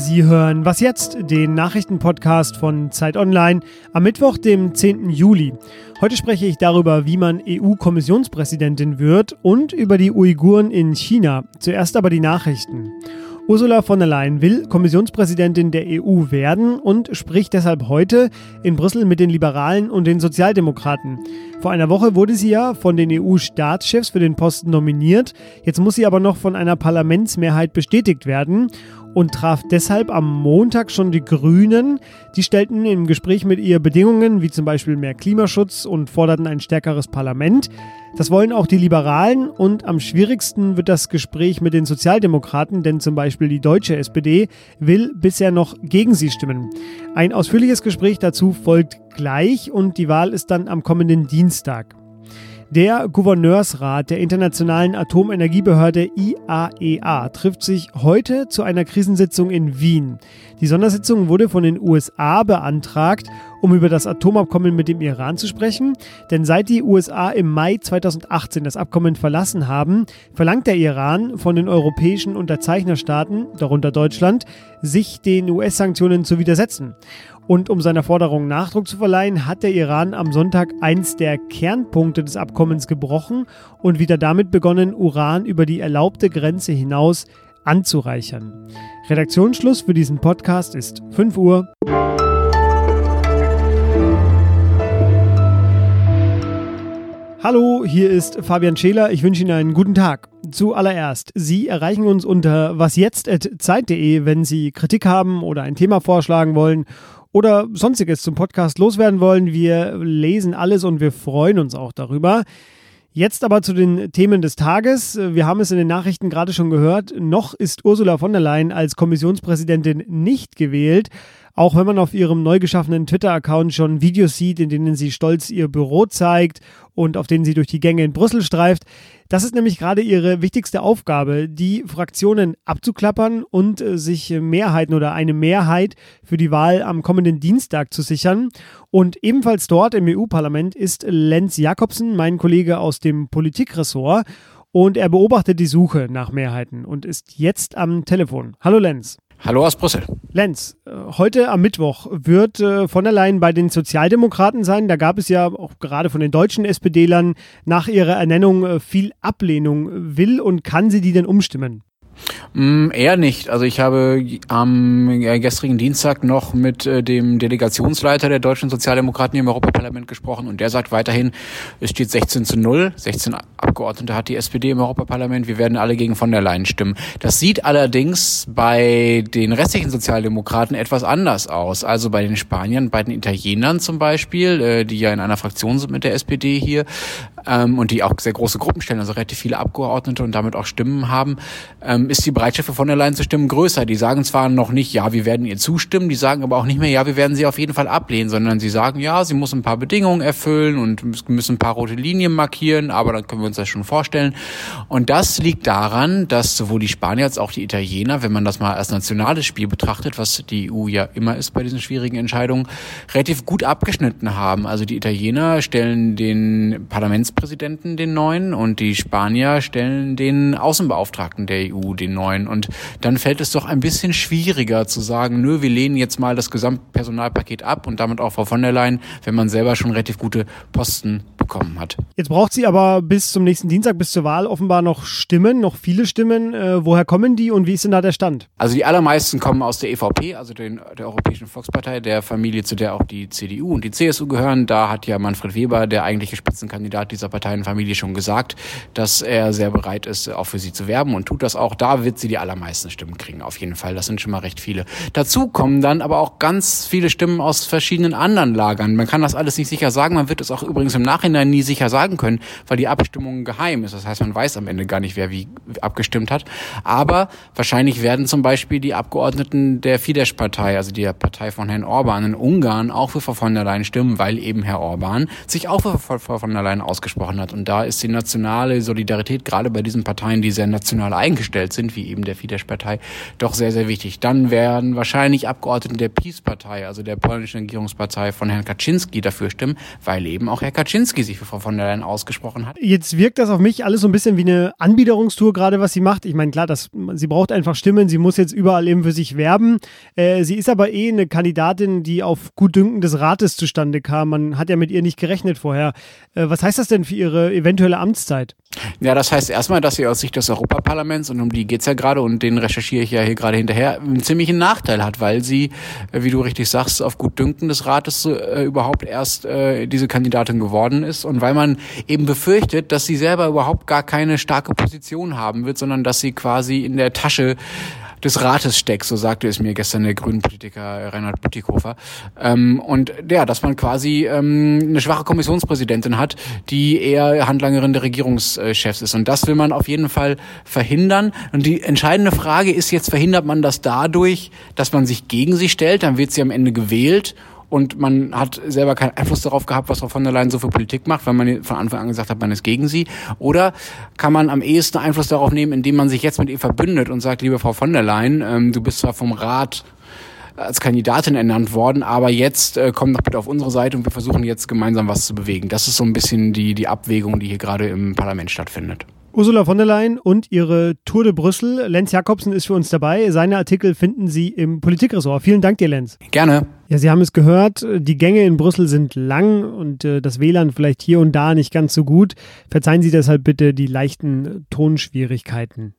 Sie hören Was jetzt, den Nachrichtenpodcast von Zeit Online am Mittwoch, dem 10. Juli. Heute spreche ich darüber, wie man EU-Kommissionspräsidentin wird und über die Uiguren in China. Zuerst aber die Nachrichten. Ursula von der Leyen will Kommissionspräsidentin der EU werden und spricht deshalb heute in Brüssel mit den Liberalen und den Sozialdemokraten. Vor einer Woche wurde sie ja von den EU-Staatschefs für den Posten nominiert. Jetzt muss sie aber noch von einer Parlamentsmehrheit bestätigt werden und traf deshalb am Montag schon die Grünen. Die stellten im Gespräch mit ihr Bedingungen wie zum Beispiel mehr Klimaschutz und forderten ein stärkeres Parlament. Das wollen auch die Liberalen und am schwierigsten wird das Gespräch mit den Sozialdemokraten, denn zum Beispiel die deutsche SPD will bisher noch gegen sie stimmen. Ein ausführliches Gespräch dazu folgt gleich und die Wahl ist dann am kommenden Dienstag. Der Gouverneursrat der Internationalen Atomenergiebehörde IAEA e trifft sich heute zu einer Krisensitzung in Wien. Die Sondersitzung wurde von den USA beantragt, um über das Atomabkommen mit dem Iran zu sprechen. Denn seit die USA im Mai 2018 das Abkommen verlassen haben, verlangt der Iran von den europäischen Unterzeichnerstaaten, darunter Deutschland, sich den US-Sanktionen zu widersetzen. Und um seiner Forderung Nachdruck zu verleihen, hat der Iran am Sonntag eins der Kernpunkte des Abkommens gebrochen und wieder damit begonnen, Uran über die erlaubte Grenze hinaus anzureichern. Redaktionsschluss für diesen Podcast ist 5 Uhr. Hallo, hier ist Fabian Scheler. Ich wünsche Ihnen einen guten Tag. Zuallererst, Sie erreichen uns unter wasjetzt.zeit.de, wenn Sie Kritik haben oder ein Thema vorschlagen wollen oder sonstiges zum Podcast loswerden wollen. Wir lesen alles und wir freuen uns auch darüber. Jetzt aber zu den Themen des Tages. Wir haben es in den Nachrichten gerade schon gehört. Noch ist Ursula von der Leyen als Kommissionspräsidentin nicht gewählt. Auch wenn man auf ihrem neu geschaffenen Twitter-Account schon Videos sieht, in denen sie stolz ihr Büro zeigt und auf denen sie durch die Gänge in Brüssel streift. Das ist nämlich gerade ihre wichtigste Aufgabe, die Fraktionen abzuklappern und äh, sich Mehrheiten oder eine Mehrheit für die Wahl am kommenden Dienstag zu sichern. Und ebenfalls dort im EU-Parlament ist Lenz Jakobsen, mein Kollege aus dem Politikressort. Und er beobachtet die Suche nach Mehrheiten und ist jetzt am Telefon. Hallo Lenz. Hallo aus Brüssel. Lenz, äh, heute am Mittwoch wird äh, von der Leyen bei den Sozialdemokraten sein. Da gab es ja auch gerade von den deutschen SPD-Lern nach ihrer Ernennung äh, viel Ablehnung. Will und kann sie die denn umstimmen? Mm, eher nicht. Also ich habe am äh, gestrigen Dienstag noch mit äh, dem Delegationsleiter der deutschen Sozialdemokraten im Europaparlament gesprochen und der sagt weiterhin, es steht 16 zu 0. 16 Abgeordnete hat die SPD im Europaparlament. Wir werden alle gegen von der Leyen stimmen. Das sieht allerdings bei den restlichen Sozialdemokraten etwas anders aus. Also bei den Spaniern, bei den Italienern zum Beispiel, äh, die ja in einer Fraktion sind mit der SPD hier ähm, und die auch sehr große Gruppen stellen, also relativ viele Abgeordnete und damit auch Stimmen haben, ähm, ist die Bereitschaft von der Leyen zu stimmen größer. Die sagen zwar noch nicht, ja, wir werden ihr zustimmen, die sagen aber auch nicht mehr, ja, wir werden sie auf jeden Fall ablehnen, sondern sie sagen, ja, sie muss ein paar Bedingungen erfüllen und müssen ein paar rote Linien markieren, aber dann können wir uns das schon vorstellen. Und das liegt daran, dass sowohl die Spanier als auch die Italiener, wenn man das mal als nationales Spiel betrachtet, was die EU ja immer ist bei diesen schwierigen Entscheidungen, relativ gut abgeschnitten haben. Also die Italiener stellen den Parlamentspräsidenten, den neuen, und die Spanier stellen den Außenbeauftragten der EU, den neuen. Und dann fällt es doch ein bisschen schwieriger zu sagen, nö, wir lehnen jetzt mal das Gesamtpersonalpaket ab und damit auch Frau von der Leyen, wenn man selber schon relativ gute Posten bekommen hat. Jetzt braucht sie aber bis zum nächsten Dienstag, bis zur Wahl offenbar noch Stimmen, noch viele Stimmen. Äh, woher kommen die und wie ist denn da der Stand? Also die allermeisten kommen aus der EVP, also den, der Europäischen Volkspartei, der Familie, zu der auch die CDU und die CSU gehören. Da hat ja Manfred Weber, der eigentliche Spitzenkandidat dieser Parteienfamilie, schon gesagt, dass er sehr bereit ist, auch für sie zu werben und tut das auch. Da wird sie die allermeisten Stimmen kriegen, auf jeden Fall. Das sind schon mal recht viele. Dazu kommen dann aber auch ganz viele Stimmen aus verschiedenen anderen Lagern. Man kann das alles nicht sicher sagen. Man wird es auch übrigens im Nachhinein nie sicher sagen können, weil die Abstimmung geheim ist. Das heißt, man weiß am Ende gar nicht, wer wie abgestimmt hat. Aber wahrscheinlich werden zum Beispiel die Abgeordneten der Fidesz-Partei, also der Partei von Herrn Orban in Ungarn, auch für Frau von der Leyen stimmen, weil eben Herr Orban sich auch für Frau von der Leyen ausgesprochen ausgesprochen hat. Und da ist die nationale Solidarität, gerade bei diesen Parteien, die sehr national eingestellt sind, wie eben der Fidesz-Partei, doch sehr, sehr wichtig. Dann werden wahrscheinlich Abgeordnete der PiS-Partei, also der polnischen Regierungspartei von Herrn Kaczynski dafür stimmen, weil eben auch Herr Kaczynski sich für Frau von der Leyen ausgesprochen hat. Jetzt wirkt das auf mich alles so ein bisschen wie eine Anbiederungstour, gerade was sie macht. Ich meine, klar, das, sie braucht einfach Stimmen, sie muss jetzt überall eben für sich werben. Äh, sie ist aber eh eine Kandidatin, die auf Gutdünken des Rates zustande kam. Man hat ja mit ihr nicht gerechnet vorher. Äh, was heißt das denn für ihre eventuelle Amtszeit? Ja, das heißt erstmal, dass sie aus Sicht des Europaparlaments, und um die geht's ja gerade, und den recherchiere ich ja hier gerade hinterher, einen ziemlichen Nachteil hat, weil sie, äh, wie du richtig sagst, auf Gutdünken des Rates äh, überhaupt erst äh, diese Kandidatin geworden ist und weil man eben befürchtet, dass sie selber überhaupt gar keine starke Position haben wird, sondern dass sie quasi in der Tasche des Rates steckt, so sagte es mir gestern der grünen Politiker Reinhard Butikofer. Ähm, und ja, dass man quasi ähm, eine schwache Kommissionspräsidentin hat, die eher Handlangerin der Regierungschefs ist. Und das will man auf jeden Fall verhindern. Und die entscheidende Frage ist jetzt, verhindert man das dadurch, dass man sich gegen sie stellt, dann wird sie am Ende gewählt und man hat selber keinen Einfluss darauf gehabt, was Frau von der Leyen so für Politik macht, weil man von Anfang an gesagt hat, man ist gegen sie? Oder kann man am ehesten Einfluss darauf nehmen, indem man sich jetzt mit ihr verbündet und sagt, liebe Frau von der Leyen, ähm, du bist zwar vom Rat als Kandidatin ernannt worden, aber jetzt äh, komm doch bitte auf unsere Seite und wir versuchen jetzt gemeinsam was zu bewegen. Das ist so ein bisschen die, die Abwägung, die hier gerade im Parlament stattfindet. Ursula von der Leyen und ihre Tour de Brüssel. Lenz Jakobsen ist für uns dabei. Seine Artikel finden Sie im Politikressort. Vielen Dank dir, Lenz. Gerne. Ja, Sie haben es gehört, die Gänge in Brüssel sind lang und äh, das WLAN vielleicht hier und da nicht ganz so gut. Verzeihen Sie deshalb bitte die leichten Tonschwierigkeiten.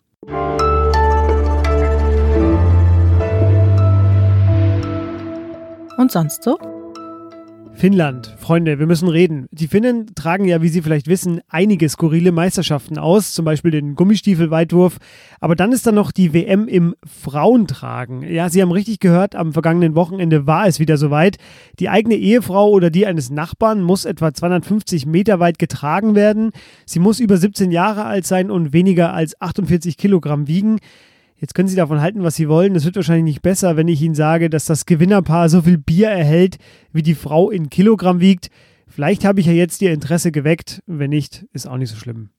Und sonst so? Finnland, Freunde, wir müssen reden. Die Finnen tragen ja, wie Sie vielleicht wissen, einige skurrile Meisterschaften aus, zum Beispiel den Gummistiefelweitwurf. Aber dann ist da noch die WM im Frauentragen. Ja, Sie haben richtig gehört, am vergangenen Wochenende war es wieder soweit. Die eigene Ehefrau oder die eines Nachbarn muss etwa 250 Meter weit getragen werden. Sie muss über 17 Jahre alt sein und weniger als 48 Kilogramm wiegen. Jetzt können Sie davon halten, was Sie wollen. Es wird wahrscheinlich nicht besser, wenn ich Ihnen sage, dass das Gewinnerpaar so viel Bier erhält, wie die Frau in Kilogramm wiegt. Vielleicht habe ich ja jetzt Ihr Interesse geweckt. Wenn nicht, ist auch nicht so schlimm.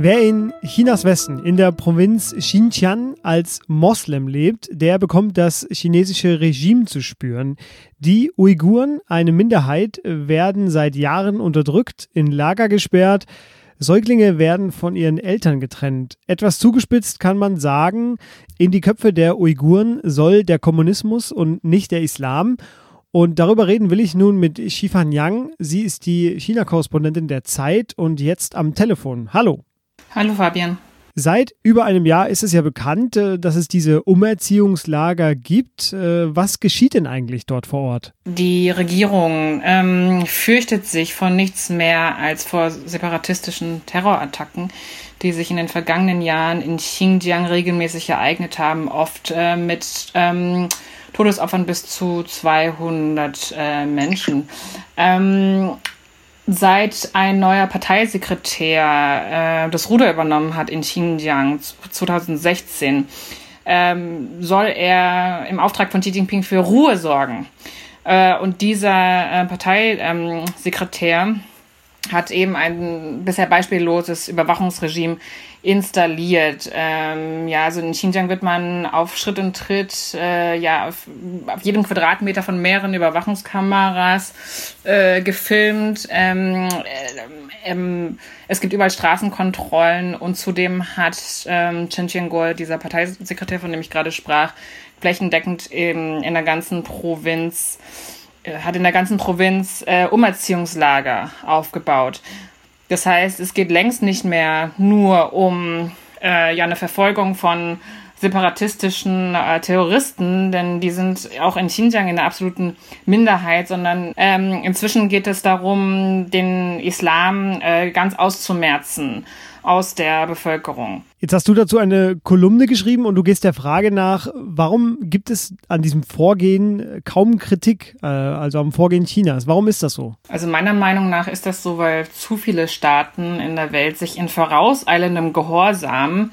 Wer in Chinas Westen, in der Provinz Xinjiang als Moslem lebt, der bekommt das chinesische Regime zu spüren. Die Uiguren, eine Minderheit, werden seit Jahren unterdrückt, in Lager gesperrt. Säuglinge werden von ihren Eltern getrennt. Etwas zugespitzt kann man sagen, in die Köpfe der Uiguren soll der Kommunismus und nicht der Islam. Und darüber reden will ich nun mit Shifan Yang. Sie ist die China-Korrespondentin der Zeit und jetzt am Telefon. Hallo. Hallo Fabian. Seit über einem Jahr ist es ja bekannt, äh, dass es diese Umerziehungslager gibt. Äh, was geschieht denn eigentlich dort vor Ort? Die Regierung ähm, fürchtet sich von nichts mehr als vor separatistischen Terrorattacken, die sich in den vergangenen Jahren in Xinjiang regelmäßig ereignet haben, oft äh, mit ähm, Todesopfern bis zu 200 äh, Menschen. Ähm, seit ein neuer Parteisekretär äh, das Ruder übernommen hat in Xinjiang 2016, ähm, soll er im Auftrag von Xi Jinping für Ruhe sorgen. Äh, und dieser äh, Parteisekretär ähm, hat eben ein bisher beispielloses Überwachungsregime installiert. Ähm, ja, also in Xinjiang wird man auf Schritt und Tritt, äh, ja, auf, auf, jedem Quadratmeter von mehreren Überwachungskameras äh, gefilmt. Ähm, äh, ähm, es gibt überall Straßenkontrollen und zudem hat ähm, Chen Qiangol, dieser Parteisekretär, von dem ich gerade sprach, flächendeckend in, in der ganzen Provinz äh, hat in der ganzen Provinz äh, Umerziehungslager aufgebaut. Das heißt, es geht längst nicht mehr nur um äh, ja eine Verfolgung von separatistischen äh, Terroristen, denn die sind auch in Xinjiang in der absoluten Minderheit, sondern ähm, inzwischen geht es darum, den Islam äh, ganz auszumerzen aus der Bevölkerung. Jetzt hast du dazu eine Kolumne geschrieben und du gehst der Frage nach, warum gibt es an diesem Vorgehen kaum Kritik, äh, also am Vorgehen Chinas? Warum ist das so? Also meiner Meinung nach ist das so, weil zu viele Staaten in der Welt sich in vorauseilendem Gehorsam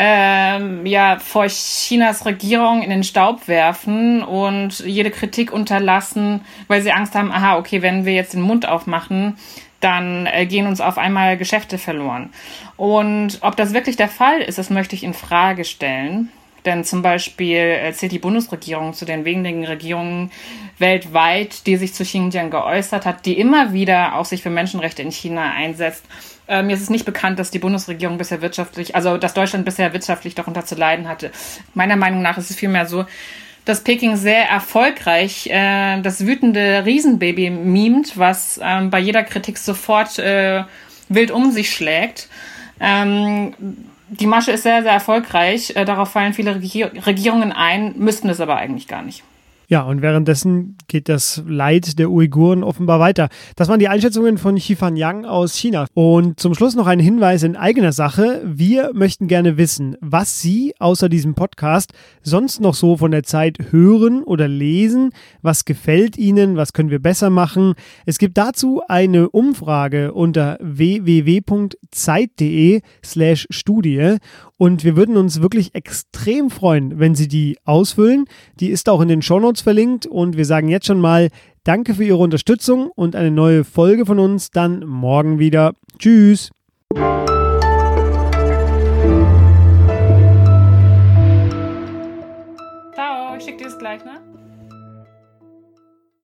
ähm, ja vor Chinas Regierung in den Staub werfen und jede Kritik unterlassen, weil sie Angst haben, aha, okay, wenn wir jetzt den Mund aufmachen, dann äh, gehen uns auf einmal Geschäfte verloren. Und ob das wirklich der Fall ist, das möchte ich in Frage stellen. Denn zum Beispiel äh, zählt die Bundesregierung zu den wenigen Regierungen weltweit, die sich zu Xinjiang geäußert hat, die immer wieder auch sich für Menschenrechte in China einsetzt. Äh, mir ist es nicht bekannt, dass die Bundesregierung bisher wirtschaftlich, also dass Deutschland bisher wirtschaftlich darunter zu leiden hatte. Meiner Meinung nach ist es vielmehr so, dass Peking sehr erfolgreich äh, das wütende Riesenbaby mimt, was ähm, bei jeder Kritik sofort äh, wild um sich schlägt. Ähm, die Masche ist sehr, sehr erfolgreich. Äh, darauf fallen viele Regier Regierungen ein, müssten es aber eigentlich gar nicht. Ja, und währenddessen geht das Leid der Uiguren offenbar weiter. Das waren die Einschätzungen von Xifan Yang aus China. Und zum Schluss noch ein Hinweis in eigener Sache. Wir möchten gerne wissen, was Sie außer diesem Podcast sonst noch so von der Zeit hören oder lesen. Was gefällt Ihnen? Was können wir besser machen? Es gibt dazu eine Umfrage unter www.zeit.de slash Studie. Und wir würden uns wirklich extrem freuen, wenn Sie die ausfüllen. Die ist auch in den Shownotes verlinkt. Und wir sagen jetzt schon mal Danke für Ihre Unterstützung und eine neue Folge von uns dann morgen wieder. Tschüss. Ciao, ich schicke dir das gleich, ne?